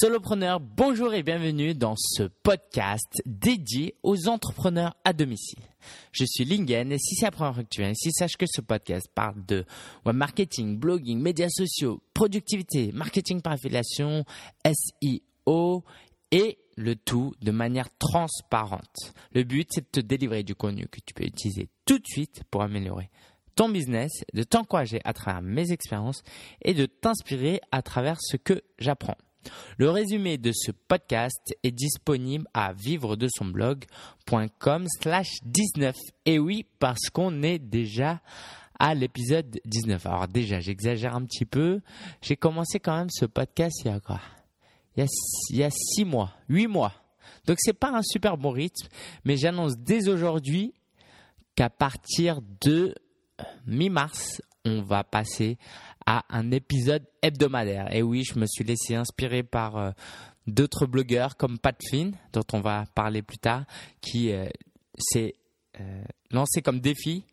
Solopreneurs, bonjour et bienvenue dans ce podcast dédié aux entrepreneurs à domicile. Je suis Lingen et si c'est la première fois que tu viens ici, sache que ce podcast parle de web marketing, blogging, médias sociaux, productivité, marketing par affiliation, SEO et le tout de manière transparente. Le but, c'est de te délivrer du contenu que tu peux utiliser tout de suite pour améliorer ton business, de t'encourager à travers mes expériences et de t'inspirer à travers ce que j'apprends. Le résumé de ce podcast est disponible à vivre de son blog.com slash 19. Et oui, parce qu'on est déjà à l'épisode 19. Alors déjà, j'exagère un petit peu. J'ai commencé quand même ce podcast il y a quoi? Il y, a, six mois, huit mois. Donc c'est pas un super bon rythme, mais j'annonce dès aujourd'hui qu'à partir de mi-mars, on va passer à un épisode hebdomadaire. Et oui, je me suis laissé inspirer par euh, d'autres blogueurs comme Pat Flynn, dont on va parler plus tard, qui euh, s'est euh, lancé comme défi.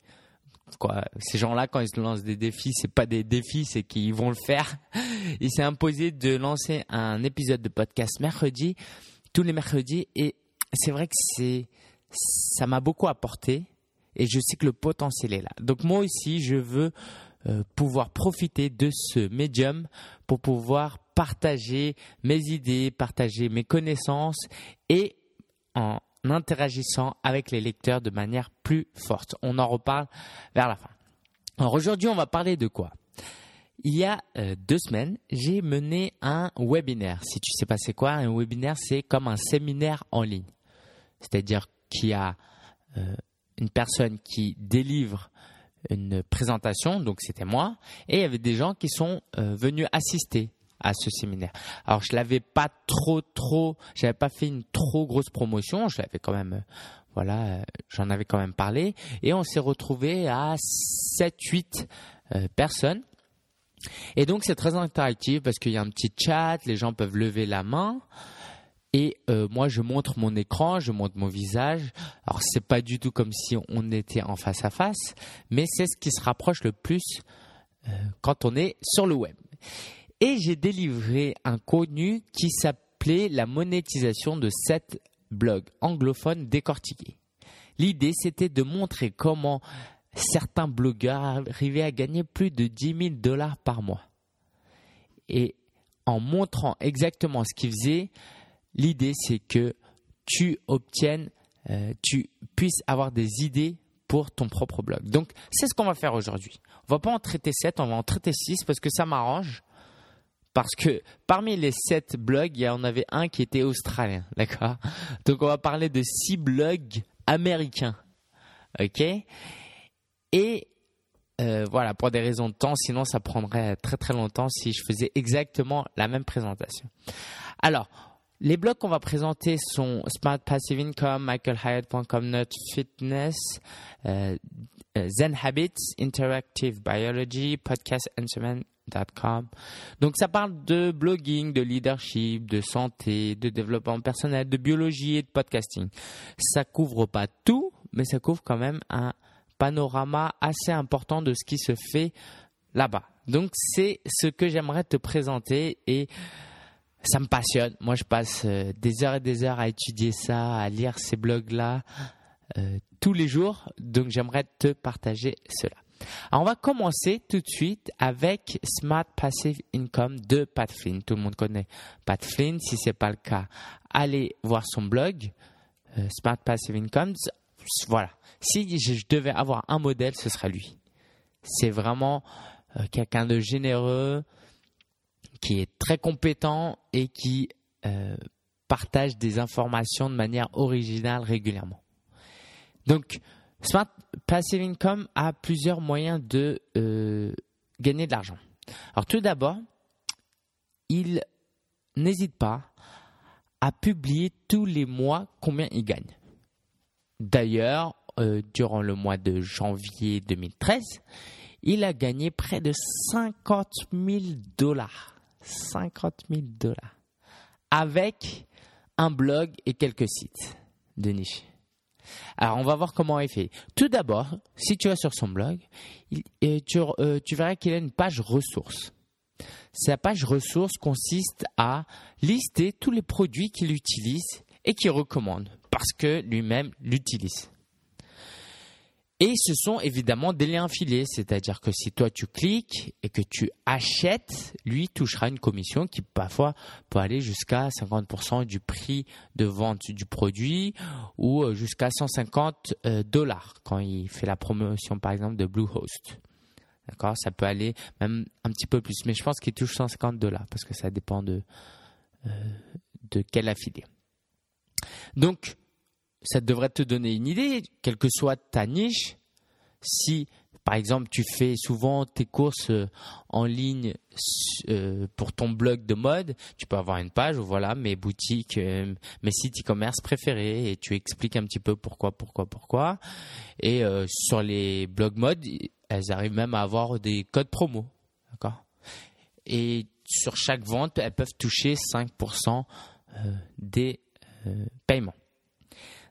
Ces gens-là, quand ils se lancent des défis, c'est pas des défis, c'est qu'ils vont le faire. Il s'est imposé de lancer un épisode de podcast mercredi, tous les mercredis, et c'est vrai que c'est, ça m'a beaucoup apporté, et je sais que le potentiel est là. Donc moi aussi, je veux pouvoir profiter de ce médium pour pouvoir partager mes idées, partager mes connaissances et en interagissant avec les lecteurs de manière plus forte. On en reparle vers la fin. Alors aujourd'hui, on va parler de quoi? Il y a euh, deux semaines, j'ai mené un webinaire. Si tu sais pas c'est quoi, un webinaire, c'est comme un séminaire en ligne. C'est-à-dire qu'il y a euh, une personne qui délivre une présentation, donc c'était moi, et il y avait des gens qui sont euh, venus assister à ce séminaire. Alors je l'avais pas trop trop, j'avais pas fait une trop grosse promotion, je l'avais quand même euh, voilà, euh, j'en avais quand même parlé et on s'est retrouvé à 7 8 personnes. Et donc c'est très interactif parce qu'il y a un petit chat, les gens peuvent lever la main. Et euh, moi, je montre mon écran, je montre mon visage. Alors, c'est pas du tout comme si on était en face à face, mais c'est ce qui se rapproche le plus euh, quand on est sur le web. Et j'ai délivré un contenu qui s'appelait la monétisation de sept blogs anglophones décortiqués. L'idée, c'était de montrer comment certains blogueurs arrivaient à gagner plus de 10 000 dollars par mois. Et en montrant exactement ce qu'ils faisaient, L'idée, c'est que tu obtiennes, euh, tu puisses avoir des idées pour ton propre blog. Donc, c'est ce qu'on va faire aujourd'hui. On va pas en traiter 7, on va en traiter 6 parce que ça m'arrange. Parce que parmi les 7 blogs, il y en avait un qui était australien, d'accord? Donc, on va parler de 6 blogs américains, ok? Et euh, voilà, pour des raisons de temps, sinon ça prendrait très très longtemps si je faisais exactement la même présentation. Alors, les blogs qu'on va présenter sont Smart Passive Income, michaelhyatt.com, Nut Fitness, euh, euh, Zen Habits, Interactive Biology. Donc ça parle de blogging, de leadership, de santé, de développement personnel, de biologie et de podcasting. Ça couvre pas tout, mais ça couvre quand même un panorama assez important de ce qui se fait là-bas. Donc c'est ce que j'aimerais te présenter et ça me passionne. Moi, je passe euh, des heures et des heures à étudier ça, à lire ces blogs-là euh, tous les jours. Donc, j'aimerais te partager cela. Alors, on va commencer tout de suite avec Smart Passive Income de Pat Flynn. Tout le monde connaît Pat Flynn. Si ce n'est pas le cas, allez voir son blog euh, Smart Passive Income. Voilà. Si je devais avoir un modèle, ce serait lui. C'est vraiment quelqu'un de généreux, très compétent et qui euh, partage des informations de manière originale régulièrement. Donc, Smart Passive Income a plusieurs moyens de euh, gagner de l'argent. Alors tout d'abord, il n'hésite pas à publier tous les mois combien il gagne. D'ailleurs, euh, durant le mois de janvier 2013, il a gagné près de 50 000 dollars 50 000 dollars avec un blog et quelques sites de niche. Alors, on va voir comment il fait. Tout d'abord, si tu vas sur son blog, tu, euh, tu verras qu'il a une page ressources. sa page ressources consiste à lister tous les produits qu'il utilise et qu'il recommande parce que lui-même l'utilise. Et ce sont évidemment des liens affiliés, c'est-à-dire que si toi tu cliques et que tu achètes, lui touchera une commission qui parfois peut aller jusqu'à 50% du prix de vente du produit ou euh, jusqu'à 150 euh, dollars quand il fait la promotion par exemple de Bluehost. D'accord? Ça peut aller même un petit peu plus, mais je pense qu'il touche 150 dollars parce que ça dépend de, euh, de quel affilié. Donc, ça devrait te donner une idée, quelle que soit ta niche. Si, par exemple, tu fais souvent tes courses euh, en ligne euh, pour ton blog de mode, tu peux avoir une page où voilà mes boutiques, euh, mes sites e-commerce préférés et tu expliques un petit peu pourquoi, pourquoi, pourquoi. Et sur les blogs mode, elles arrivent même à avoir des codes promo. D'accord? Et sur chaque vente, elles peuvent toucher 5% des paiements.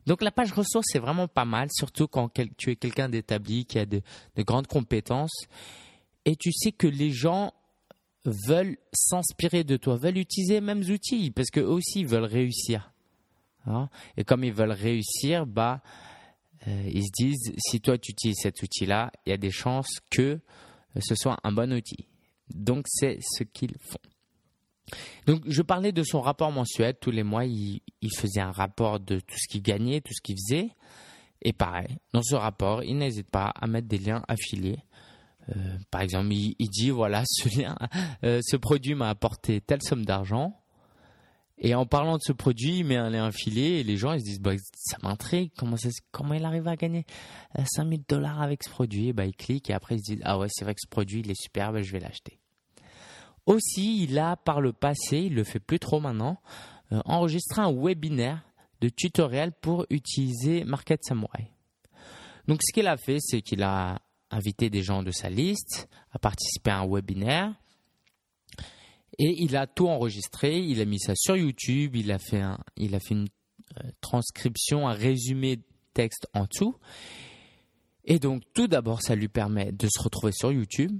Donc la page ressources, c'est vraiment pas mal, surtout quand tu es quelqu'un d'établi, qui a de, grandes compétences, et tu sais que les gens veulent s'inspirer de toi, veulent utiliser les mêmes outils, parce qu'eux aussi ils veulent réussir. Hein? et comme ils veulent réussir, bah, euh, ils se disent, si toi tu utilises cet outil-là, il y a des chances que ce soit un bon outil. Donc c'est ce qu'ils font. Donc, je parlais de son rapport mensuel. Tous les mois, il, faisait un rapport de tout ce qu'il gagnait, tout ce qu'il faisait. Et pareil, dans ce rapport, il n'hésite pas à mettre des liens affiliés. Euh, par exemple, il, dit voilà, ce lien, euh, ce produit m'a apporté telle somme d'argent. Et en parlant de ce produit, il met un lien affilié et les gens ils se disent bah, ça m'intrigue, comment, comment il arrive à gagner 5000 euh, dollars avec ce produit? Et bah, Ils cliquent et après ils se disent ah ouais, c'est vrai que ce produit il est superbe, je vais l'acheter. Aussi, il a par le passé, il le fait plus trop maintenant, euh, enregistré un webinaire de tutoriel pour utiliser Market Samurai. Donc ce qu'il a fait, c'est qu'il a invité des gens de sa liste à participer à un webinaire et il a tout enregistré, il a mis ça sur YouTube, il a fait, il a fait une euh, transcription, un résumé texte en dessous. Et donc tout d'abord, ça lui permet de se retrouver sur YouTube,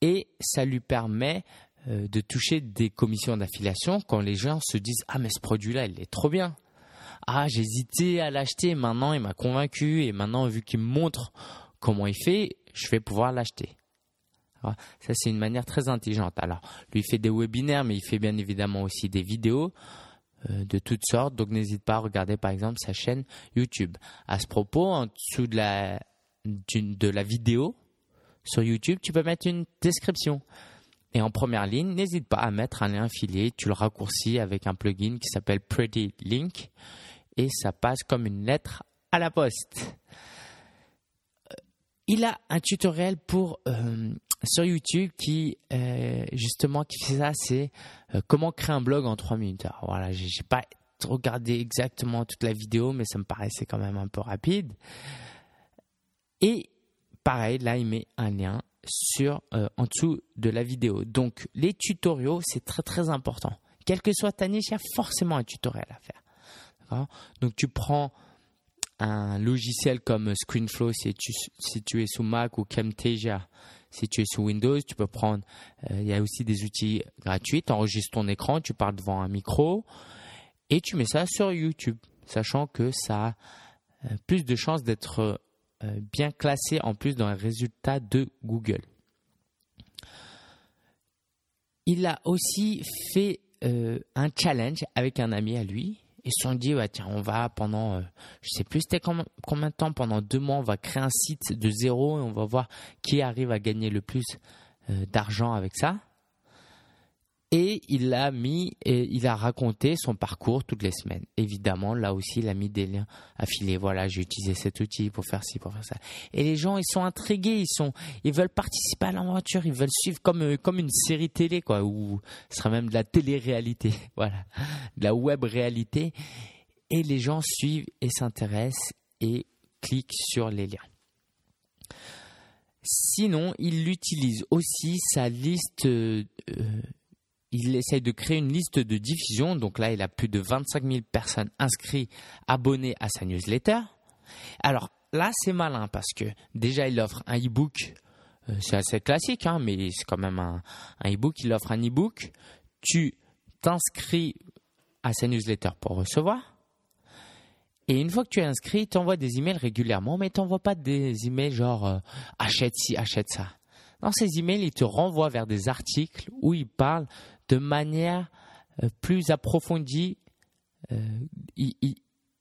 et ça lui permet euh, de toucher des commissions d'affiliation quand les gens se disent ah mais ce produit là il est trop bien. Ah j'hésitais à l'acheter maintenant il m'a convaincu et maintenant vu qu'il me montre comment il fait je vais pouvoir l'acheter. Ça c'est une manière très intelligente. Alors lui il fait des webinaires mais il fait bien évidemment aussi des vidéos euh, de toutes sortes. Donc n'hésite pas à regarder par exemple sa chaîne YouTube. À ce propos en dessous de la de la vidéo sur YouTube, tu peux mettre une description. Et en première ligne, n'hésite pas à mettre un lien affilié. Tu le raccourcis avec un plugin qui s'appelle Pretty Link et ça passe comme une lettre à la poste. Euh, il a un tutoriel pour euh, sur YouTube qui euh, justement qui fait ça, c'est comment créer un blog en 3 minutes. Alors, voilà, j'ai pas regardé exactement toute la vidéo, mais ça me paraissait quand même un peu rapide. Et pareil, là, il met un lien sur euh, en dessous de la vidéo. Donc, les tutoriaux, c'est très très important. Quelle que soit ta niche, il y a forcément un tutoriel à faire. Donc, tu prends un logiciel comme ScreenFlow si tu, es sous Mac ou Camtasia si tu es sous Windows. Tu peux prendre, euh, il y a aussi des outils gratuits. Tu enregistres ton écran, tu parles devant un micro et tu mets ça sur YouTube, sachant que ça a euh, plus de chances d'être bien classé en plus dans les résultats de Google. Il a aussi fait euh, un challenge avec un ami à lui. Ils se sont dit, tiens, on va pendant, je euh, je sais plus c'était combien de temps, pendant deux mois, on va créer un site de zéro et on va voir qui arrive à gagner le plus d'argent avec ça. Et il a mis, il a raconté son parcours toutes les semaines. Évidemment, là aussi, il a mis des liens affilés. Voilà, j'ai utilisé cet outil pour faire ci, pour faire ça. Et les gens, ils sont intrigués, ils sont, ils veulent participer à l'aventure, ils veulent suivre comme, euh, comme une série télé, quoi, ou ce sera même de la télé-réalité. Voilà. De la web-réalité. Et les gens suivent et s'intéressent et cliquent sur les liens. Sinon, il utilise aussi sa liste euh, il essaye de créer une liste de diffusion. Donc là, il a plus de 25 000 personnes inscrites, abonnées à sa newsletter. Alors là, c'est malin parce que déjà, il offre un e-book euh, c'est assez classique, hein, mais c'est quand même un, e-book. Il offre un e-book. Tu t'inscris à sa newsletter pour recevoir. Et une fois que tu es inscrit, il t'envoie des emails régulièrement, mais il t'envoie pas des emails genre euh, achète ci, achète ça. Dans ces emails, il te renvoie vers des articles où il parle de manière euh, plus approfondie. il,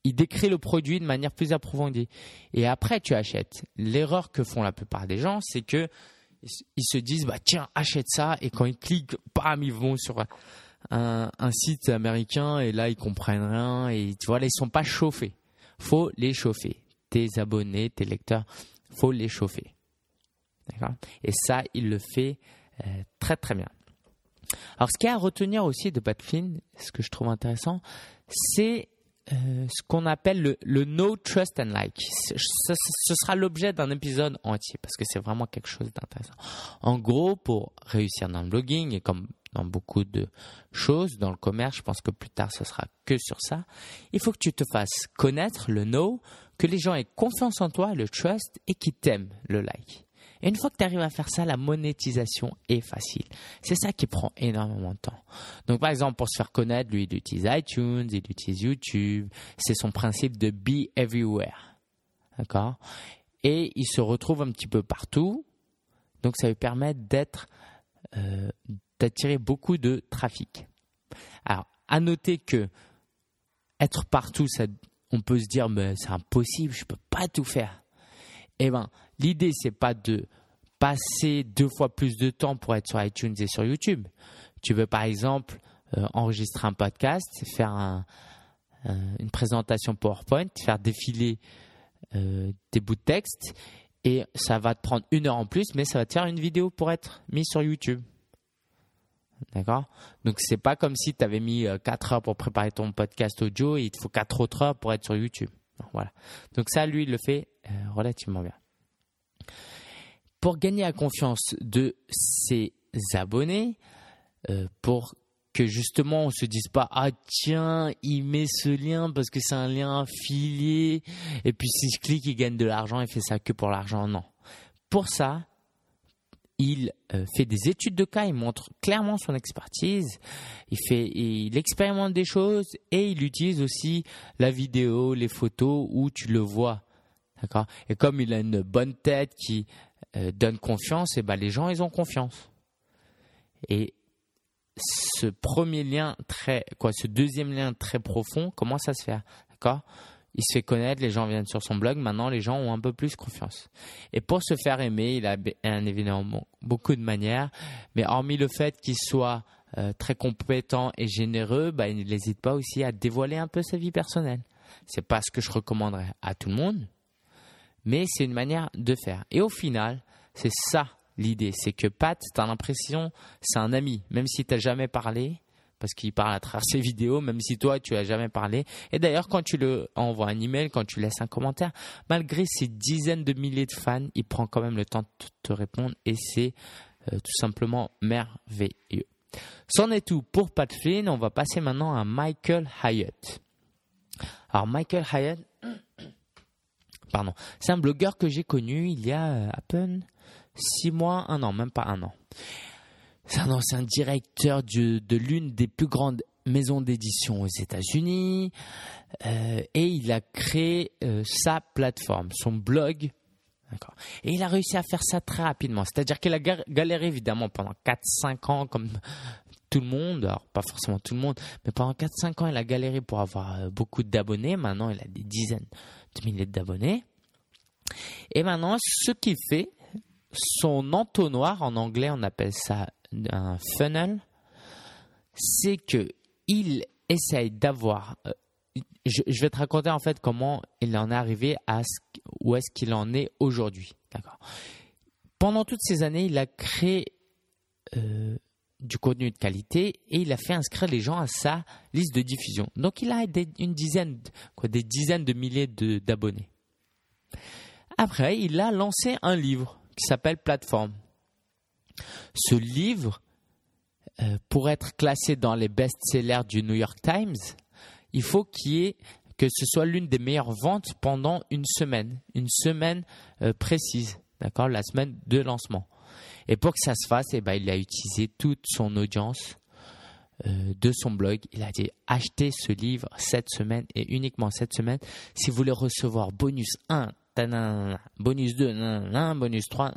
il décrit le produit de manière plus approfondie. Et après, tu achètes. L'erreur que font la plupart des gens, c'est que ils se disent bah tiens achète ça et quand ils cliquent bam ils vont sur un, site américain et là ils comprennent rien et tu vois ils sont pas chauffés faut les chauffer tes abonnés tes lecteurs faut les chauffer et ça il le fait euh, très très bien alors ce qu'il y a à retenir aussi de Batfin ce que je trouve intéressant c'est euh, ce qu'on appelle le, No Trust and Like. Ce, ce sera l'objet d'un épisode entier parce que c'est vraiment quelque chose d'intéressant. En gros, pour réussir dans le blogging et comme dans beaucoup de choses, dans le commerce, je pense que plus tard ce sera que sur ça, il faut que tu te fasses connaître le No, que les gens aient confiance en toi, le trust et qu'ils t'aiment le like. Et une fois que tu arrives à faire ça, la monétisation est facile. C'est ça qui prend énormément de temps. Donc par exemple, pour se faire connaître, lui, il utilise iTunes, il utilise YouTube. C'est son principe de be everywhere. D'accord? Et il se retrouve un petit peu partout. Donc ça lui permet d'être, euh, d'attirer beaucoup de trafic. Alors, à noter que être partout, ça, on peut se dire, mais c'est impossible, je peux pas tout faire. Eh ben, l'idée c'est pas de passer deux fois plus de temps pour être sur iTunes et sur YouTube. Tu veux par exemple euh, enregistrer un podcast, faire une présentation PowerPoint, faire défiler euh, des bouts de texte et ça va te prendre une heure en plus, mais ça va te faire une vidéo pour être mise sur YouTube. D'accord? Donc c'est pas comme si tu avais mis 4 euh, heures pour préparer ton podcast audio et il te faut 4 autres heures pour être sur YouTube. Voilà. Donc ça, lui, il le fait relativement bien. Pour gagner la confiance de ses abonnés, euh, pour que justement on se dise pas ah tiens il met ce lien parce que c'est un lien affilié et puis si je clique il gagne de l'argent il fait ça que pour l'argent non. Pour ça il euh, fait des études de cas il montre clairement son expertise il fait il expérimente des choses et il utilise aussi la vidéo les photos où tu le vois D'accord? Et comme il a une bonne tête qui euh, donne confiance, et ben les gens, ils ont confiance. Et ce premier lien très, quoi, ce deuxième lien très profond, comment ça se fait D'accord? Il se fait connaître, les gens viennent sur son blog, maintenant les gens ont un peu plus confiance. Et pour se faire aimer, il a un, évidemment beaucoup de manières, mais hormis le fait qu'il soit euh, très compétent et généreux, bah, il n'hésite pas aussi à dévoiler un peu sa vie personnelle. C'est pas ce que je recommanderais à tout le monde, mais c'est une manière de faire. Et au final, c'est ça l'idée, c'est que Pat, tu as l'impression, c'est un ami, même si tu jamais parlé, parce qu'il parle à travers ses vidéos, même si toi, tu n'as jamais parlé. Et d'ailleurs, quand tu le envoies un email, quand tu laisses un commentaire, malgré ses dizaines de milliers de fans, il prend quand même le temps de te répondre et c'est euh, tout simplement merveilleux. C'en est tout pour Pat Flynn. On va passer maintenant à Michael Hyatt. Alors, Michael Hyatt, C'est un blogueur que j'ai connu il y a euh, à peine six mois, un an, même pas un an. C'est un ancien directeur de, l'une des plus grandes maisons d'édition aux États-Unis euh, et il a créé euh, sa plateforme, son blog. Et il a réussi à faire ça très rapidement. C'est-à-dire qu'il a galéré évidemment pendant 4-5 ans comme tout le monde, alors pas forcément tout le monde, mais pendant 4-5 ans, il a galéré pour avoir beaucoup d'abonnés. Maintenant, il a des dizaines de milliers d'abonnés. Et maintenant, ce qu'il fait, son entonnoir, en anglais on appelle ça un funnel, c'est que il essaye d'avoir. Euh, je, vais te raconter en fait comment il en est arrivé à où est-ce qu'il en est aujourd'hui. D'accord. Pendant toutes ces années, il a créé euh, du contenu de qualité et il a fait inscrire les gens à sa liste de diffusion. Donc il a une dizaine, des dizaines de milliers d'abonnés. Après, il a lancé un livre qui s'appelle Plateforme. Ce livre, euh, pour être classé dans les best-sellers du New York Times, il faut qu'il y ait que ce soit l'une des meilleures ventes pendant une semaine, une semaine euh, précise, d'accord, la semaine de lancement. Et pour que ça se fasse, eh ben, il a utilisé toute son audience euh, de son blog. Il a dit achetez ce livre cette semaine et uniquement cette semaine si vous voulez recevoir bonus 1, bonus 2, bonus 3.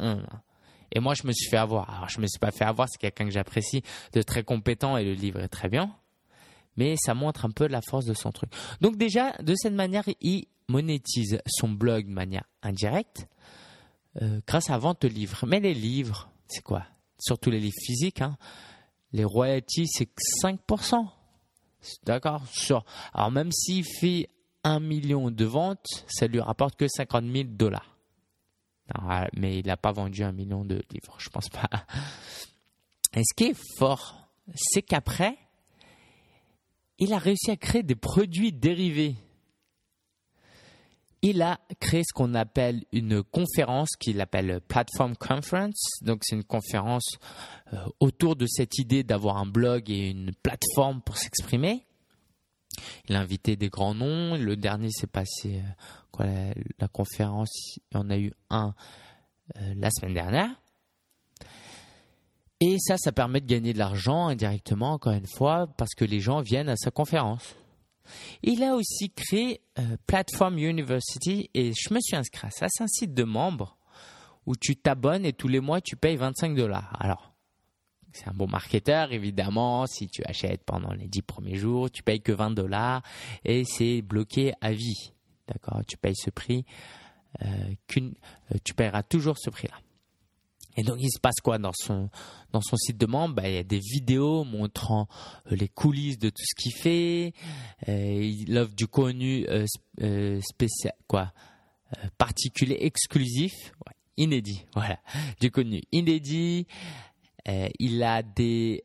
Et moi, je me suis fait avoir. Alors, je me suis pas fait avoir, c'est quelqu'un que j'apprécie, de très compétent et le livre est très bien. Mais ça montre un peu la force de son truc. Donc déjà, de cette manière, il monétise son blog de manière indirecte euh, grâce à vente de livres. Mais les livres, c'est quoi? Surtout les livres physiques, hein, les royalties, c'est 5%. D'accord? Alors même s'il fait un million de ventes, ça lui rapporte que 50 000 dollars. Mais il n'a pas vendu un million de livres, je pense pas. Et ce qui est fort, c'est qu'après, il a réussi à créer des produits dérivés il a créé ce qu'on appelle une conférence qu'il appelle Platform Conference. Donc c'est une conférence euh, autour de cette idée d'avoir un blog et une plateforme pour s'exprimer. Il a invité des grands noms. Le dernier s'est passé euh, quoi, la, conférence. Il y en a eu un euh, la semaine dernière. Et ça, ça permet de gagner de l'argent indirectement, encore une fois, parce que les gens viennent à sa conférence. Il a aussi créé euh, Platform University et je me suis inscrit à ça. C'est un site de membres où tu t'abonnes et tous les mois tu payes 25 dollars. Alors, c'est un bon marketeur, évidemment. Si tu achètes pendant les 10 premiers jours, tu payes que 20 dollars et c'est bloqué à vie. D'accord? Tu payes ce prix, euh, euh, tu payeras toujours ce prix-là. Et donc, il se passe quoi dans son, dans son site de membre bah, Il y a des vidéos montrant euh, les coulisses de tout ce qu'il fait. Euh, il offre du contenu euh, spécial, quoi, particulier, exclusif, inédit. Voilà, du contenu inédit. il a des,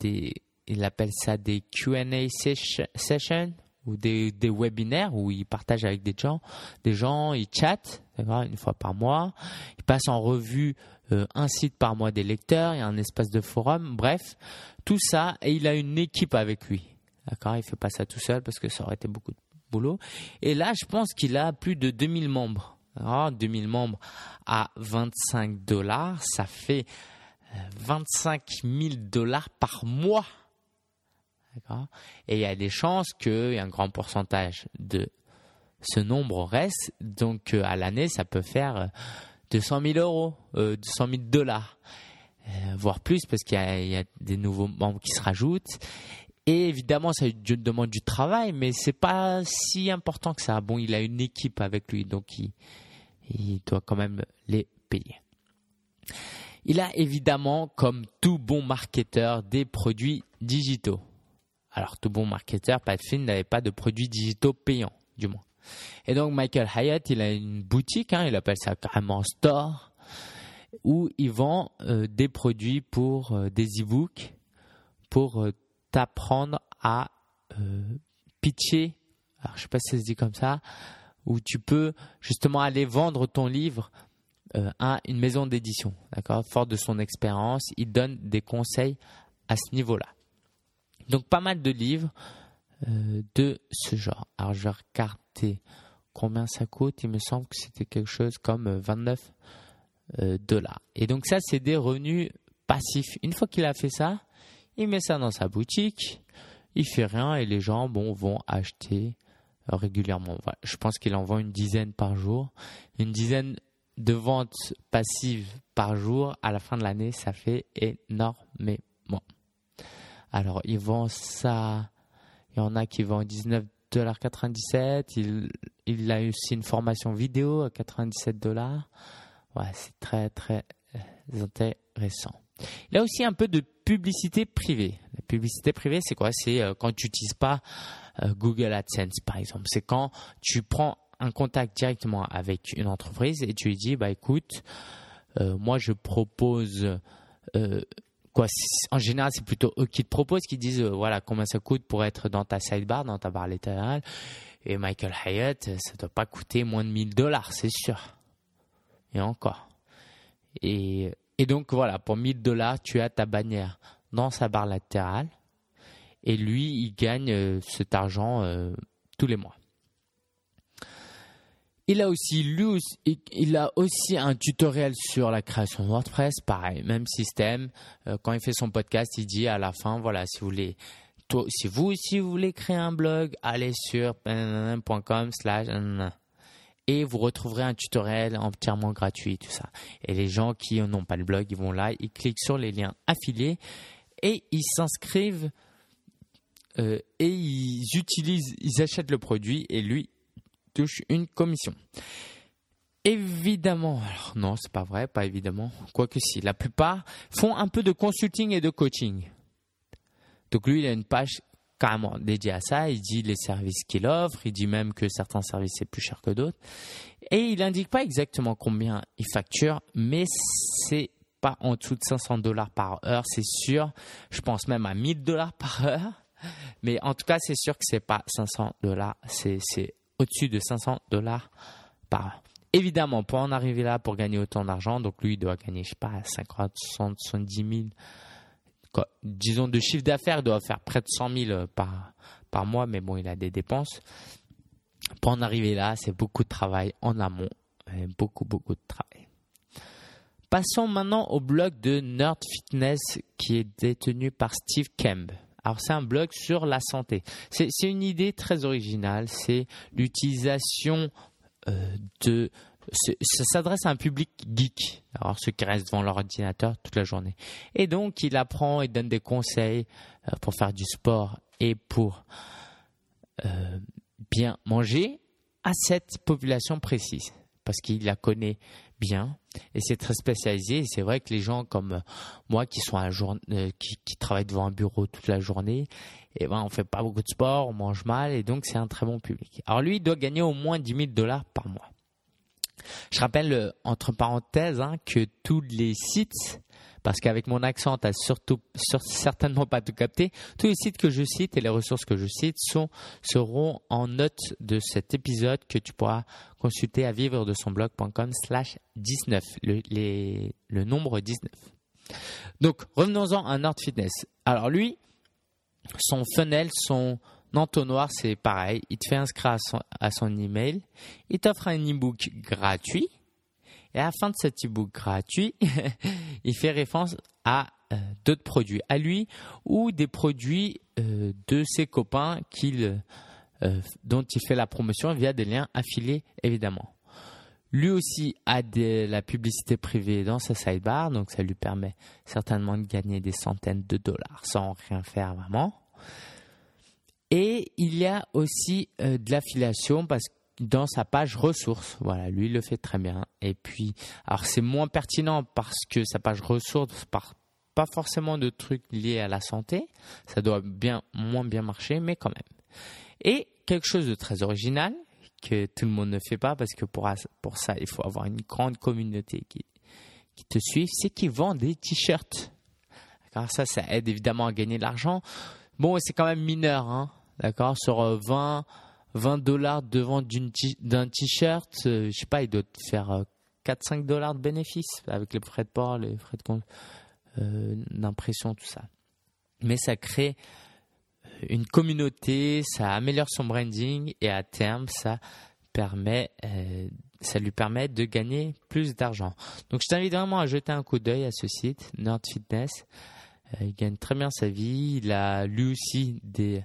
des, il appelle ça des Q&A sessions ou des, des webinaires où il partage avec des gens, des gens, il chatte, une fois par mois. Il passe en revue euh, un site par mois des lecteurs, il y a un espace de forum, bref, tout ça, et il a une équipe avec lui. D'accord? Il fait pas ça tout seul parce que ça aurait été beaucoup de boulot. Et là, je pense qu'il a plus de 2000 membres. Alors, 2000 membres à 25 dollars, ça fait 25 euh, 000 dollars par mois. Et il y a des chances qu'il y un grand pourcentage de ce nombre reste. Donc euh, à l'année, ça peut faire 200 000 euros, 200 000 dollars, euh, voire plus parce qu'il y, a des nouveaux membres qui se rajoutent. Et évidemment, ça demande du travail, mais c'est pas si important que ça. Bon, il a une équipe avec lui, donc il doit quand même les payer. Il a évidemment, comme tout bon marketeur, des produits digitaux. Alors, tout bon marketeur, film, n'avait pas de produits digitaux payants, du moins. Et donc, Michael Hyatt, il a une boutique, hein, il appelle ça carrément store, où il vend euh, des produits pour euh, des e-books, pour euh, t'apprendre à pitcher, alors je sais pas si ça se dit comme ça, où tu peux justement aller vendre ton livre à une maison d'édition, d'accord? Fort de son expérience, il donne des conseils à ce niveau-là. Donc pas mal de livres euh, de ce genre. Alors je vais regarder combien ça coûte. Il me semble que c'était quelque chose comme 29 euh, euh, dollars. Et donc ça, c'est des revenus passifs. Une fois qu'il a fait ça, il met ça dans sa boutique. Il fait rien et les gens vont acheter régulièrement. Je pense qu'il en vend une dizaine par jour. Une dizaine de ventes passives par jour. À la fin de l'année, ça fait énormément. Alors, ils vendent ça. Il y en a qui vendent 19,97$. Il, il a aussi une formation vidéo à 97 dollars. Ouais, c'est très, très euh, intéressant. Il a aussi un peu de publicité privée. La publicité privée, c'est quoi? C'est euh, quand tu n'utilises pas euh, Google AdSense, par exemple. C'est quand tu prends un contact directement avec une entreprise et tu lui dis, bah écoute, moi je propose en général, c'est plutôt eux qui te proposent, qui disent euh, voilà combien ça coûte pour être dans ta sidebar, dans ta barre latérale. Et Michael Hyatt, ça doit pas coûter moins de 1000 dollars, c'est sûr. Et encore. Et, donc voilà, pour 1000 dollars, tu as ta bannière dans sa barre latérale. Et lui, il gagne euh, cet argent euh, tous les mois. Il a aussi il a aussi un tutoriel sur la création de WordPress, pareil, même système. Euh, quand il fait son podcast, il dit à la fin, voilà, si vous voulez, si vous aussi vous voulez créer un blog, allez sur .com slash et vous retrouverez un tutoriel entièrement gratuit, tout ça. Et les gens qui n'ont pas le blog, ils vont là, ils cliquent sur les liens affiliés et ils s'inscrivent euh, et ils utilisent, ils achètent le produit et lui touche une commission. Évidemment, alors non, c'est pas vrai, pas évidemment, quoique si, la plupart font un peu de consulting et de coaching. Donc lui, il a une page carrément dédié à ça. Il dit les services qu'il offre. Il dit même que certains services c'est plus cher que d'autres. Et il n'indique pas exactement combien il facture, mais c'est pas en dessous de 500 dollars par heure, c'est sûr. Je pense même à 1000 dollars par heure. Mais en tout cas, c'est sûr que c'est pas 500 dollars, c'est au-dessus de 500 dollars par heure. Évidemment, pour en arriver là, pour gagner autant d'argent, donc lui, il doit gagner, je sais pas, 50, 60, 70 000 disons, de chiffre d'affaires, il doit faire près de 100 000 euh, par, par mois, mais bon, il a des dépenses. Pour en arriver là, c'est beaucoup de travail en amont, beaucoup, beaucoup de travail. Passons maintenant au blog de Nerd Fitness qui est détenu par Steve Kemp. Alors c'est un blog sur la santé. C'est une idée très originale, c'est l'utilisation euh, de ça s'adresse à un public geek, alors ceux qui restent devant leur ordinateur toute la journée. Et donc, il apprend et donne des conseils euh, pour faire du sport et pour euh, bien manger à cette population précise, parce qu'il la connaît et c'est très spécialisé. C'est vrai que les gens comme moi qui sont à jour, euh, qui, qui, travaillent devant un bureau toute la journée, et eh ben on fait pas beaucoup de sport, on mange mal et donc c'est un très bon public. Alors lui, il doit gagner au moins 10 000 dollars par mois. Je rappelle, euh, entre parenthèses, hein, que tous les sites, parce qu'avec mon accent, tu surtout certainement pas tout capté, tous les sites que je cite et les ressources que je cite sont, seront en note de cet épisode que tu pourras consulter à vivre de son blog.com slash 19, le, le nombre 19. Donc, revenons-en à Nord Fitness. Alors lui, son funnel, son Noir, c'est pareil. Il te fait inscrire à son, email. Il t'offre un e-book gratuit. Et à la fin de cet e-book gratuit, il fait référence à euh, d'autres produits à lui ou des produits euh, de ses copains euh, dont il fait la promotion via des liens affiliés, évidemment. Lui aussi a de la publicité privée dans sa sidebar, donc ça lui permet certainement de gagner des centaines de dollars sans rien faire vraiment. Et il y a aussi de l'affiliation parce que dans sa page ressources, voilà, lui il le fait très bien. Et puis, alors c'est moins pertinent parce que sa page ressources par pas forcément de trucs liés à la santé, ça doit bien moins bien marcher, mais quand même. Et quelque chose de très original que tout le monde ne fait pas parce que pour, pour ça il faut avoir une grande communauté qui, qui te suit, c'est qu'il vend des t-shirts. Alors ça, ça aide évidemment à gagner de l'argent. Bon, c'est quand même mineur, hein d'accord, sur 20, euh, 20 dollars de vente d'un t-shirt, euh, je sais pas, il doit faire 4-5 euh, dollars de bénéfices avec les frais de port, les frais d'impression, tout ça. Mais ça crée une communauté, ça améliore son branding et à terme, ça permet, ça lui permet de gagner plus d'argent. Donc, je t'invite vraiment à jeter un coup d'œil à ce site, Nerd Fitness. il gagne très bien sa vie. Il a lu aussi des,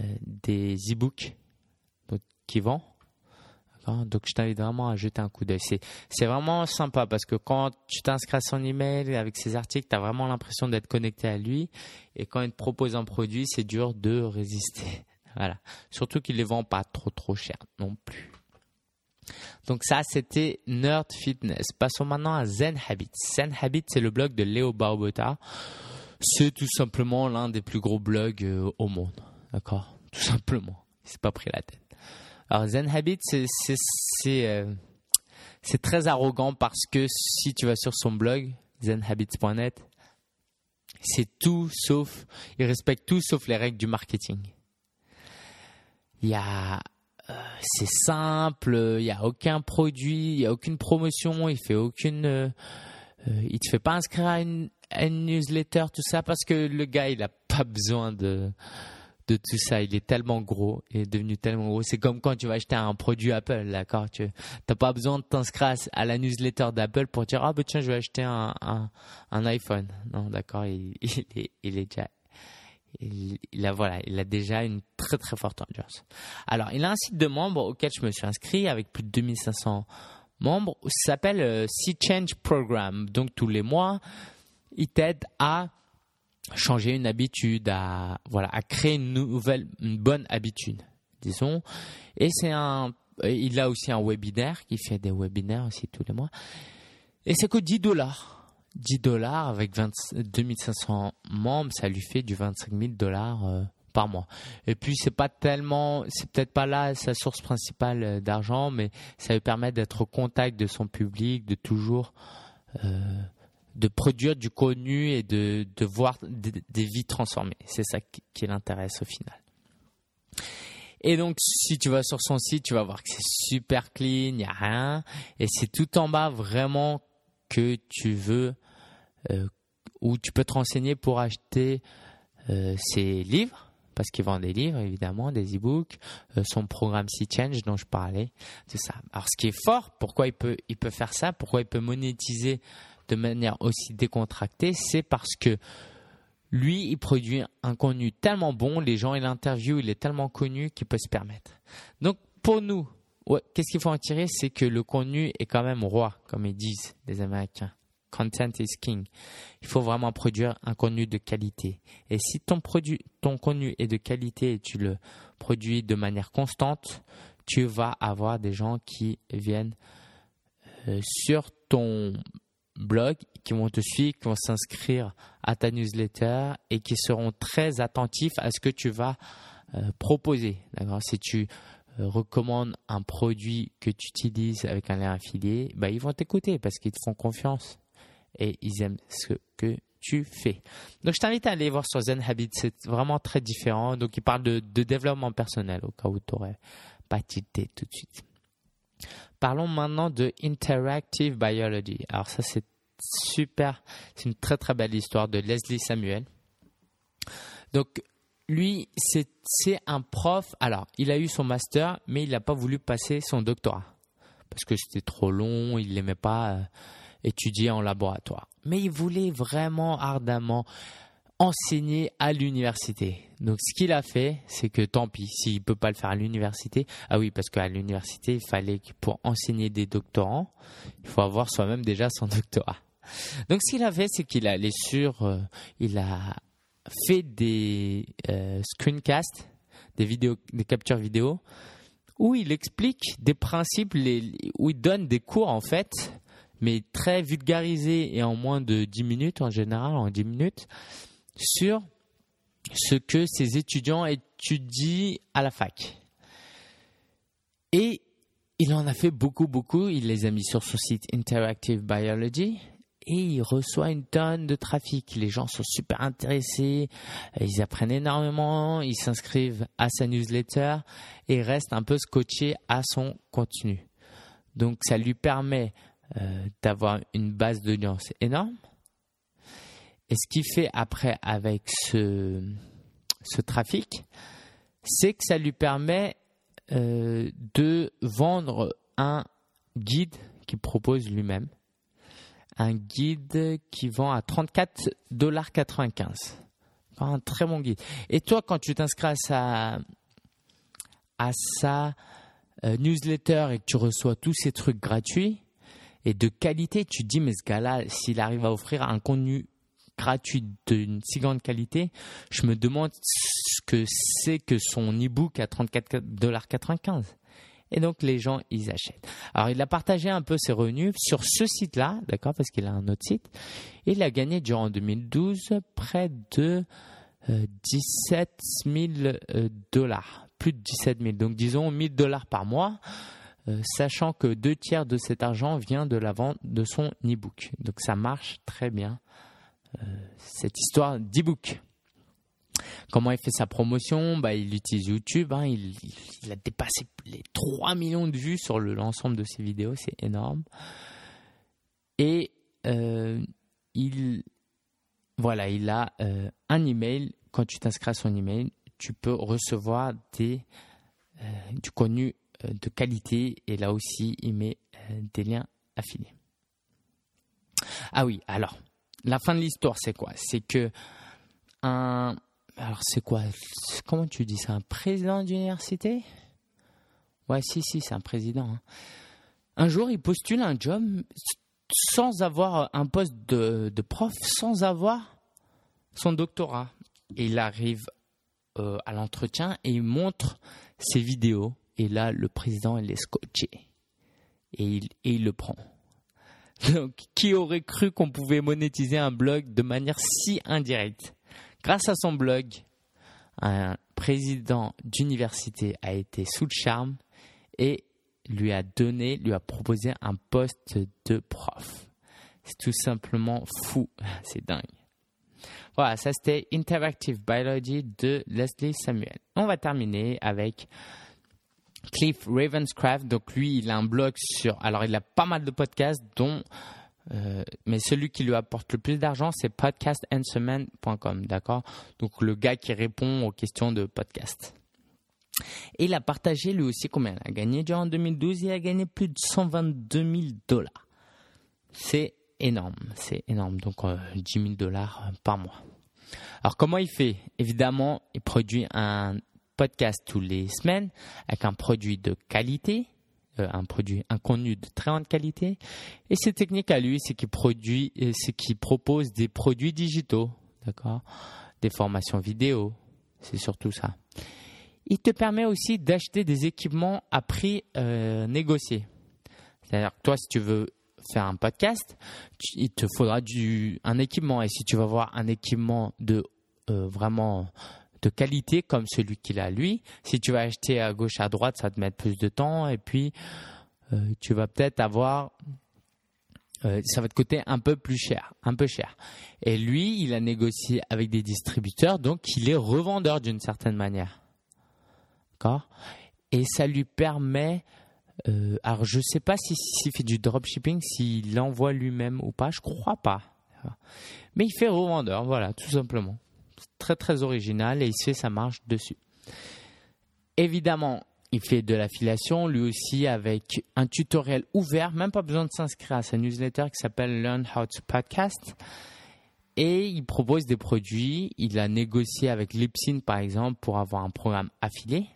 euh, des e-books qui vend. Donc je t'invite vraiment à jeter un coup d'œil. C'est vraiment sympa parce que quand tu t'inscris à son email avec ses articles, tu as vraiment l'impression d'être connecté à lui. Et quand il te propose un produit, c'est dur de résister. Voilà. Surtout qu'il les vend pas trop trop cher non plus. Donc ça, c'était Nerd Fitness. Passons maintenant à Zen Habits. Zen Habits, c'est le blog de Léo Barbota. C'est tout simplement l'un des plus gros blogs euh, au monde. D'accord? Tout simplement. Il s'est pas pris la tête. Alors Zen Habit, c'est euh, c'est très arrogant parce que si tu vas sur son blog zenhabits.net, c'est tout sauf il respecte tout sauf les règles du marketing. Il y a euh, c'est simple, il y a aucun produit, il y a aucune promotion, il fait aucune euh, il te fait pas inscrire à une, à une newsletter tout ça parce que le gars il a pas besoin de de tout ça. Il est tellement gros, il est devenu tellement gros. C'est comme quand tu vas acheter un produit Apple, d'accord Tu n'as pas besoin de t'inscrire à la newsletter d'Apple pour dire ah ben tiens je vais acheter un, un, iPhone. Non, d'accord, il, il, est, il est déjà il, a voilà, il a déjà une très très forte audience. Alors, il a un site de membres auquel je me suis inscrit avec plus de 2500 membres. Ça s'appelle euh, Sea Change Program. Donc tous les mois, il t'aide à changer une habitude, à voilà, à créer une nouvelle, une bonne habitude, disons. Et c'est un, il a aussi un webinaire qui fait des webinaires aussi tous les mois. Et c'est que 10 dollars. 10 dollars avec 2500 membres, ça lui fait du 25 000 dollars euh, par mois. Et puis c'est pas tellement, c'est peut-être pas là sa source principale euh, d'argent, mais ça lui permet d'être au contact de son public, de toujours euh, de produire du contenu et de, de voir des, vies transformées. C'est ça qui, l'intéresse au final. Et donc, si tu vas sur son site, tu vas voir que c'est super clean, il n'y a rien. Et c'est tout en bas vraiment que tu veux, euh, où tu peux te renseigner pour acheter euh, ses livres, parce qu'il vend des livres, évidemment, des e-books, euh, son programme Sea Change dont je parlais, c'est ça. Alors, ce qui est fort, pourquoi il peut, il peut faire ça, pourquoi il peut monétiser de manière aussi décontractée, c'est parce que lui, il produit un contenu tellement bon, les gens il interview, il est tellement connu qu'il peut se permettre. Donc pour nous, qu'est-ce qu'il faut en tirer? C'est que le contenu est quand même roi, comme ils disent les Américains. Content is king. Il faut vraiment produire un contenu de qualité. Et si ton, produit, ton contenu est de qualité et tu le produis de manière constante, tu vas avoir des gens qui viennent euh, sur ton blog, qui vont te suivre, qui vont s'inscrire à ta newsletter et qui seront très attentifs à ce que tu vas euh, proposer. Si tu euh, recommandes un produit que tu utilises avec un lien affilié, bah, ils vont t'écouter parce qu'ils te font confiance et ils aiment ce que tu fais. Donc je t'invite à aller voir sur Zen Habit, c'est vraiment très différent. Donc il parle de, développement personnel au cas où tu n'aurais pas tilté tout de suite. Parlons maintenant de Interactive Biology. Alors ça c'est super, c'est une très très belle histoire de Leslie Samuel. Donc lui, c'est un prof. Alors, il a eu son master, mais il n'a pas voulu passer son doctorat parce que c'était trop long, il n'aimait pas euh, étudier en laboratoire. Mais il voulait vraiment ardemment enseigner à l'université. Donc ce qu'il a fait, c'est que tant pis, s'il ne peut pas le faire à l'université, ah oui, parce qu'à l'université, il fallait que pour enseigner des doctorants, il faut avoir soi-même déjà son doctorat. Donc ce qu'il a fait, c'est qu'il a allé sur, euh, il a fait des euh, screencasts, des vidéos, des captures vidéo, où il explique des principes, où il donne des cours en fait, mais très vulgarisés et en moins de 10 minutes en général, en 10 minutes, sur ce que ses étudiants étudient à la fac. Et il en a fait beaucoup, beaucoup. Il les a mis sur son site Interactive Biology et il reçoit une tonne de trafic. Les gens sont super intéressés, ils apprennent énormément, ils s'inscrivent à sa newsletter et restent un peu scotchés à son contenu. Donc ça lui permet euh, d'avoir une base d'audience énorme et ce qu'il fait après avec ce, ce trafic, c'est que ça lui permet euh, de vendre un guide qu'il propose lui-même. Un guide qui vend à 34,95$. Un très bon guide. Et toi, quand tu t'inscris à sa, à sa euh, newsletter et que tu reçois tous ces trucs gratuits et de qualité, tu te dis, mais ce gars-là, s'il arrive à offrir un contenu gratuit d'une si grande qualité, je me demande ce que c'est que son e-book à 34,95$. Et donc les gens, ils achètent. Alors il a partagé un peu ses revenus sur ce site-là, d'accord, parce qu'il a un autre site. Il a gagné durant 2012 près de 17 euh, 000 euh, dollars, plus de 17 000. Donc disons 1000 dollars par mois. Euh, sachant que deux tiers de cet argent vient de la vente de son e-book. Donc ça marche très bien cette histoire d'e-book. Comment il fait sa promotion? Bah, Il utilise YouTube. Hein. il, a dépassé les 3 millions de vues sur l'ensemble de ses vidéos. C'est énorme. Et euh, il, voilà, il a un email. Quand tu t'inscris à son email, tu peux recevoir des, du contenu de qualité et là aussi il met des liens affiliés. Ah oui, alors la fin de l'histoire c'est quoi? C'est que un alors c'est quoi? Comment tu dis ça? Un président d'université? Ouais, si, si, c'est un président. Hein. Un jour, il postule un job sans avoir un poste de, prof, sans avoir son doctorat. Et il arrive euh, à l'entretien et il montre ses vidéos. Et là, le président, il est scotché. Et il, et il le prend. Donc, qui aurait cru qu'on pouvait monétiser un blog de manière si indirecte? Grâce à son blog, un président d'université a été sous le charme et lui a donné, lui a proposé un poste de prof. C'est tout simplement fou, c'est dingue. Voilà, ça c'était Interactive Biology de Leslie Samuel. On va terminer avec Cliff Ravenscraft. Donc lui, il a un blog sur... Alors il a pas mal de podcasts, dont... Euh, mais celui qui lui apporte le plus d'argent, c'est podcastanswerman.com, d'accord? Donc le gars qui répond aux questions de podcast. Et il a partagé lui aussi combien? Il a gagné durant 2012 Il a gagné plus de 122 000 dollars. C'est énorme, c'est énorme. Donc 10 euh, 000 dollars euh, par mois. Alors comment il fait? Évidemment, il produit un podcast tous les semaines avec un produit de qualité, euh, un produit, un contenu de très grande qualité. Et ses techniques à lui, c'est qu'il produit, c'est qu'il propose des produits digitaux, d'accord, des formations vidéo. C'est surtout ça. Il te permet aussi d'acheter des équipements à prix euh, négocié. C'est-à-dire que toi, si tu veux faire un podcast, il te faudra du, un équipement. Et si tu vas avoir un équipement de euh, vraiment de qualité comme celui qu'il a lui, si tu vas acheter à gauche, à droite, ça va te mettre plus de temps. Et puis, euh, tu vas peut-être avoir ça va te coûter un peu plus cher, un peu cher. Et lui, il a négocié avec des distributeurs, donc il est revendeur d'une certaine manière. Et ça lui permet. Euh, alors, je ne sais pas s'il si, fait du dropshipping, s'il l'envoie lui-même ou pas. Je crois pas. Mais il fait revendeur, voilà, tout simplement. Très, très original et il fait sa marge dessus. Évidemment, il fait de l'affiliation, lui aussi, avec un tutoriel ouvert, même pas besoin de s'inscrire à sa newsletter qui s'appelle Learn How to Podcast. Et il propose des produits. Il a négocié avec Lipsin, par exemple, pour avoir un programme affilié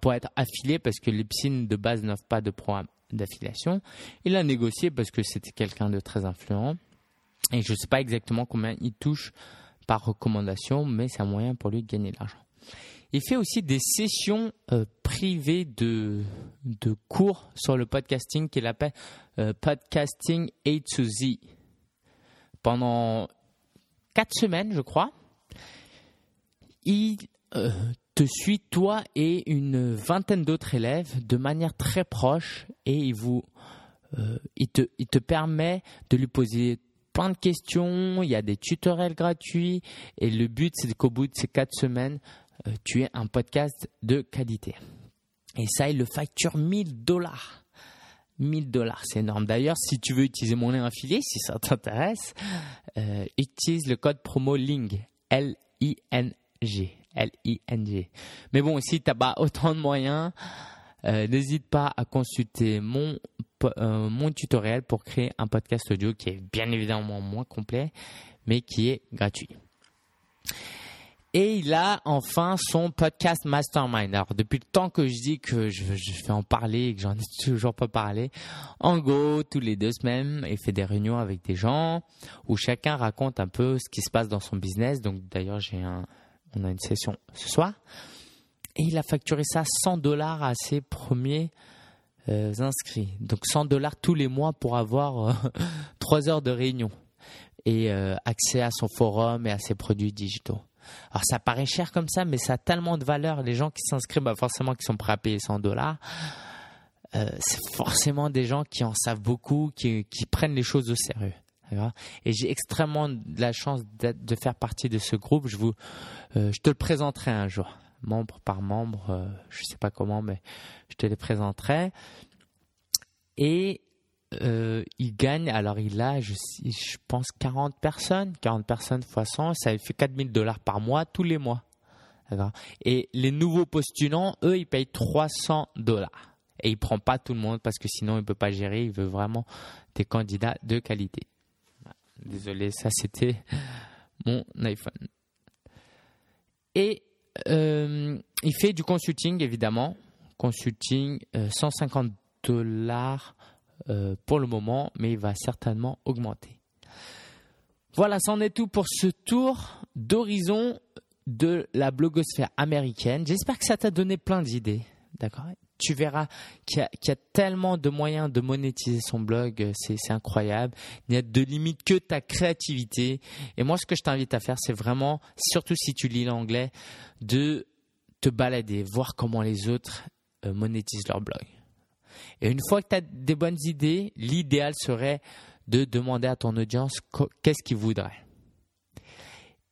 pour, être affilié parce que Lipsin de base n'offre pas de programme d'affiliation. Il a négocié parce que c'était quelqu'un de très influent. Et je ne sais pas exactement combien il touche par recommandation, mais c'est un moyen pour lui de gagner de l'argent. Il fait aussi des sessions euh, privées de, de cours sur le podcasting qu'il appelle euh, Podcasting A to Z. Pendant quatre semaines, je crois, il euh, te suit toi et une vingtaine d'autres élèves de manière très proche et il vous il, te, il te permet de lui poser plein de questions, il y a des tutoriels gratuits et le but c'est qu'au bout de ces quatre semaines, euh, tu aies un podcast de qualité. Et ça, il le facture 1000 dollars. 1000 dollars, c'est énorme. D'ailleurs, si tu veux utiliser mon lien affilié, si ça t'intéresse, euh, utilise le code promo LING, L-I-N-G. L-I-N-G. Mais bon, si tu n'as pas autant de moyens, euh, n'hésite pas à consulter mon, euh, mon tutoriel pour créer un podcast audio qui est bien évidemment moins complet, mais qui est gratuit. Et il a enfin son podcast Mastermind. Alors depuis le temps que je dis que je, vais en parler et que j'en ai toujours pas parlé, en gros, tous les deux semaines, il fait des réunions avec des gens où chacun raconte un peu ce qui se passe dans son business. Donc d'ailleurs, j'ai un, on a une session ce soir. Et il a facturé ça 100 dollars à ses premiers euh, inscrits. Donc 100 dollars tous les mois pour avoir 3 euh, heures de réunion et euh, accès à son forum et à ses produits digitaux. Alors ça paraît cher comme ça, mais ça a tellement de valeur. Les gens qui s'inscrivent, bah forcément, qui sont prêts à payer 100 dollars. c'est forcément des gens qui en savent beaucoup, qui prennent les choses au sérieux. Et j'ai extrêmement de la chance de faire partie de ce groupe. Je, vous, je te le présenterai un jour, membre par membre. Euh, je ne sais pas comment, mais je te les présenterai. Et euh, il gagne, alors il a, je, pense, 40 personnes. 40 personnes fois 100, ça fait 4000 dollars par mois, tous les mois. Et les nouveaux postulants, eux, ils payent 300 dollars. Et il prend pas tout le monde parce que sinon il peut pas gérer. Il veut vraiment des candidats de qualité. Désolé, ça c'était mon iPhone. Et il fait du consulting évidemment. Consulting, 150 euh, dollars euh, pour le moment, mais il va certainement augmenter. Voilà, c'en est tout pour ce tour d'horizon de la blogosphère américaine. J'espère que ça t'a donné plein d'idées. D'accord Tu verras qu'il y, a tellement de moyens de monétiser son blog, euh, c'est incroyable. Il n'y a de limite que ta créativité. Et moi, ce que je t'invite à faire, c'est vraiment, surtout si tu lis l'anglais, de te balader, voir comment les autres euh, monétisent leur blog. Et une fois que tu as des bonnes idées, l'idéal serait de demander à ton audience qu'est-ce qu'ils voudraient.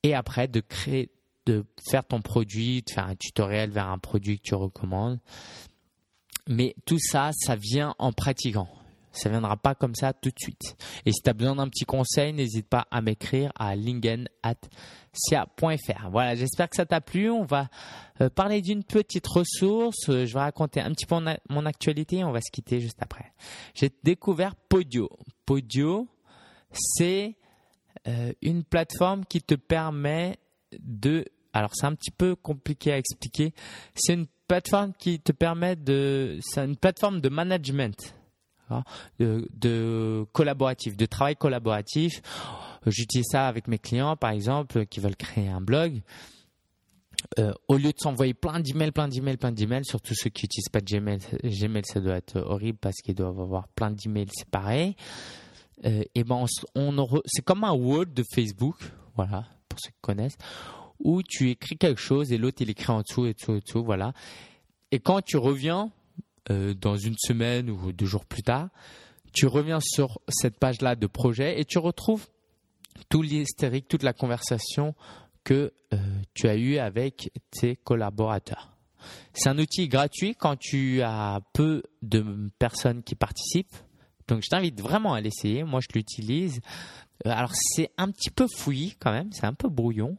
Et après, de créer, de faire ton produit, de faire un tutoriel vers un produit que tu recommandes. Mais tout ça, ça vient en pratiquant. Ça ne viendra pas comme ça tout de suite. Et si tu as besoin d'un petit conseil, n'hésite pas à m'écrire à lingen@sia.fr. Voilà, j'espère que ça t'a plu. On va euh, parler d'une petite ressource. Euh, je vais raconter un petit peu mon actualité. On va se quitter juste après. J'ai découvert Podio. Podio, c'est euh, une plateforme qui te permet de alors c'est un petit peu compliqué à expliquer. C'est une plateforme qui te permet de, c'est une plateforme de management, hein, de, collaboratif, de travail collaboratif. J'utilise ça avec mes clients, par exemple, qui veulent créer un blog. Euh, au lieu de s'envoyer plein d'emails, plein d'emails, plein d'emails, surtout ceux qui n'utilisent pas Gmail, Gmail ça doit être horrible parce qu'ils doivent avoir plein d'emails séparés. Euh, et ben on, c'est comme un Word de Facebook, voilà, pour ceux qui connaissent, où tu écris quelque chose et l'autre il écrit en dessous et dessous et dessous, voilà. Et quand tu reviens euh, dans une semaine ou deux jours plus tard, tu reviens sur cette page-là de projet et tu retrouves tout l'hystérique, toute la conversation que euh, tu as eue avec tes collaborateurs. C'est un outil gratuit quand tu as peu de personnes qui participent. Donc je t'invite vraiment à l'essayer. Moi je l'utilise. Euh, alors c'est un petit peu fouillis quand même, c'est un peu brouillon.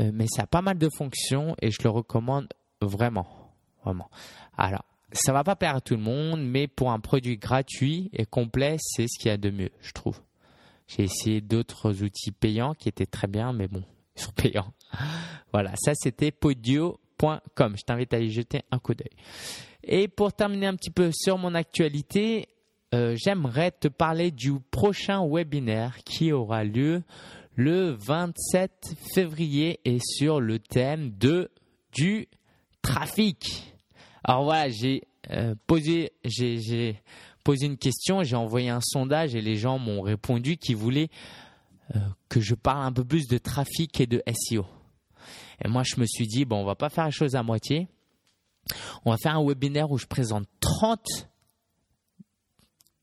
Euh, mais ça a pas mal de fonctions et je le recommande vraiment, vraiment. Alors, ça va pas plaire à tout le monde, mais pour un produit gratuit et complet, c'est ce qu'il y a de mieux, je trouve. J'ai essayé d'autres outils payants qui étaient très bien, mais bon, ils sont payants. Voilà, ça c'était podio.com. Je t'invite à y jeter un coup d'œil. Et pour terminer un petit peu sur mon actualité, euh, j'aimerais te parler du prochain webinaire qui aura lieu le 27 février et sur le thème de du trafic. Alors voilà, j'ai euh, posé j'ai posé une question, j'ai envoyé un sondage et les gens m'ont répondu qu'ils voulaient euh, que je parle un peu plus de trafic et de SEO. Et moi je me suis dit bon, on va pas faire les choses à moitié. On va faire un webinaire où je présente 30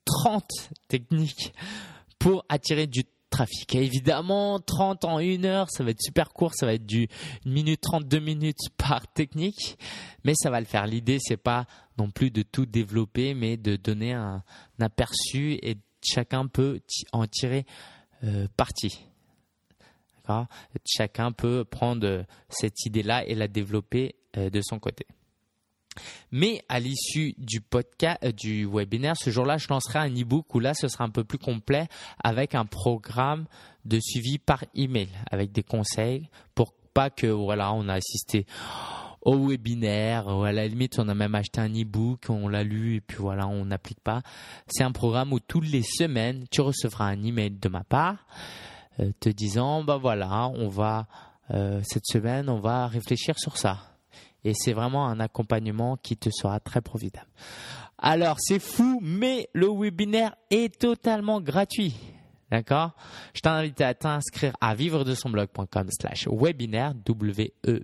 30 techniques pour attirer du trafic. évidemment, 30 en une heure, ça va être super court, ça va être du 1 minute 32 minutes par technique, mais ça va le faire. L'idée, c'est pas non plus de tout développer, mais de donner un, aperçu et chacun peut en tirer euh, parti. Chacun peut prendre cette idée-là et la développer euh, de son côté. Mais à l'issue du podcast, euh, du webinaire, ce jour-là, je lancerai un e-book où là, ce sera un peu plus complet avec un programme de suivi par email avec des conseils pour pas que voilà, on a assisté au webinaire ou à la limite on a même acheté un e-book, on l'a lu et puis voilà, on n'applique pas. C'est un programme où toutes les semaines, tu recevras un email de ma part euh, te disant bah voilà, on va euh, cette semaine, on va réfléchir sur ça et c'est vraiment un accompagnement qui te sera très profitable. Alors, c'est fou, mais le webinaire est totalement gratuit. D'accord? Je t'invite à t'inscrire à vivre de son blog.com slash webinaire, W-E-B-I-N-A-I-R-E.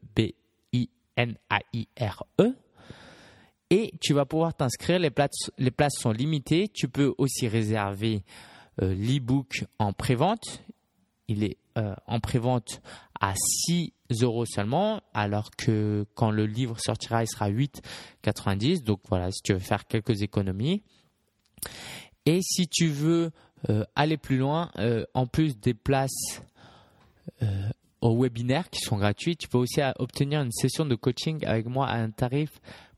E. Et tu vas pouvoir t'inscrire, les places, les places sont limitées. Tu peux aussi réserver euh, l'e-book en prévente. Il est euh, en prévente à 6 euros seulement, alors que quand le livre sortira, il sera 8,90. Donc voilà, si tu veux faire quelques économies. Et si tu veux euh, aller plus loin, euh, en plus des places aux webinaires qui sont gratuits. Tu peux aussi obtenir une session de coaching avec moi à un tarif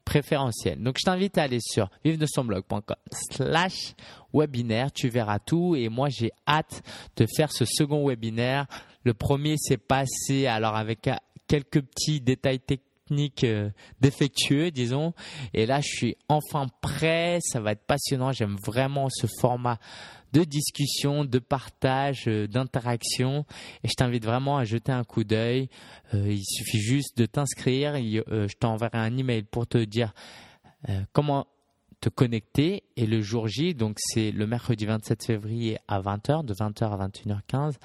préférentiel. Donc je t'invite à aller sur vive de son blog.com slash webinaire, tu verras tout et moi j'ai hâte de faire ce second webinaire. Le premier s'est passé alors avec quelques petits détails techniques euh, défectueux, disons. Et là, je suis enfin prêt. Ça va être passionnant. J'aime vraiment ce format de discussion, de partage, euh, d'interaction. Et je t'invite vraiment à jeter un coup d'œil. Euh, il suffit juste de t'inscrire. je t'enverrai un email pour te dire comment te connecter et le jour J, donc c'est le mercredi 27 février à 20h, de 20h à 21h15,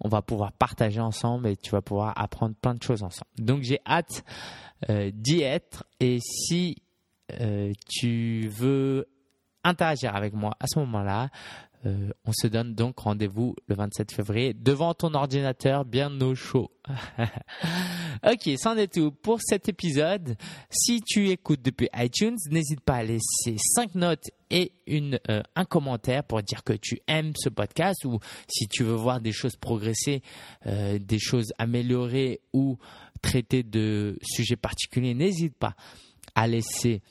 on va pouvoir partager ensemble et tu vas pouvoir apprendre plein de choses ensemble. Donc j'ai hâte euh, d'y être et si euh, tu veux interagir avec moi à ce moment-là, euh, on se donne donc rendez-vous le 27 février devant ton ordinateur bien au chaud. ok, c'en est tout pour cet épisode. Si tu écoutes depuis iTunes, n'hésite pas à laisser 5 notes et euh, un commentaire pour dire que tu aimes ce podcast ou si tu veux voir des choses progresser, euh, des choses améliorées ou traiter de sujets particuliers, n'hésite pas à laisser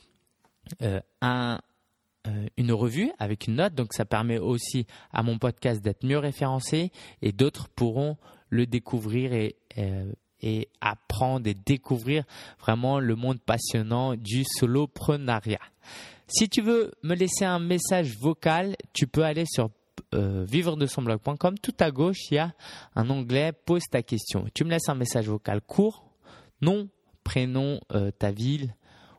un une revue avec une note, donc ça permet aussi à mon podcast d'être mieux référencé et d'autres pourront le découvrir et, euh, et apprendre et découvrir vraiment le monde passionnant du soloprenariat. Si tu veux me laisser un message vocal, tu peux aller sur euh, vivre de son blog.com. Tout à gauche, il y a un onglet Pose ta question. Tu me laisses un message vocal court, nom, prénom, ta ville,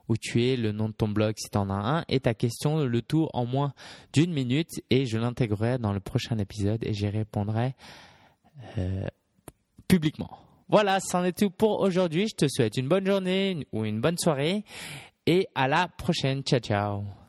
où tu es, le nom de ton blog si tu en as un, et ta question, le tout en moins d'une minute, et je l'intégrerai dans le prochain épisode et j'y répondrai euh, publiquement. Voilà, c'en est tout pour aujourd'hui. Je te souhaite une bonne journée ou une bonne soirée et à la prochaine. Ciao, ciao.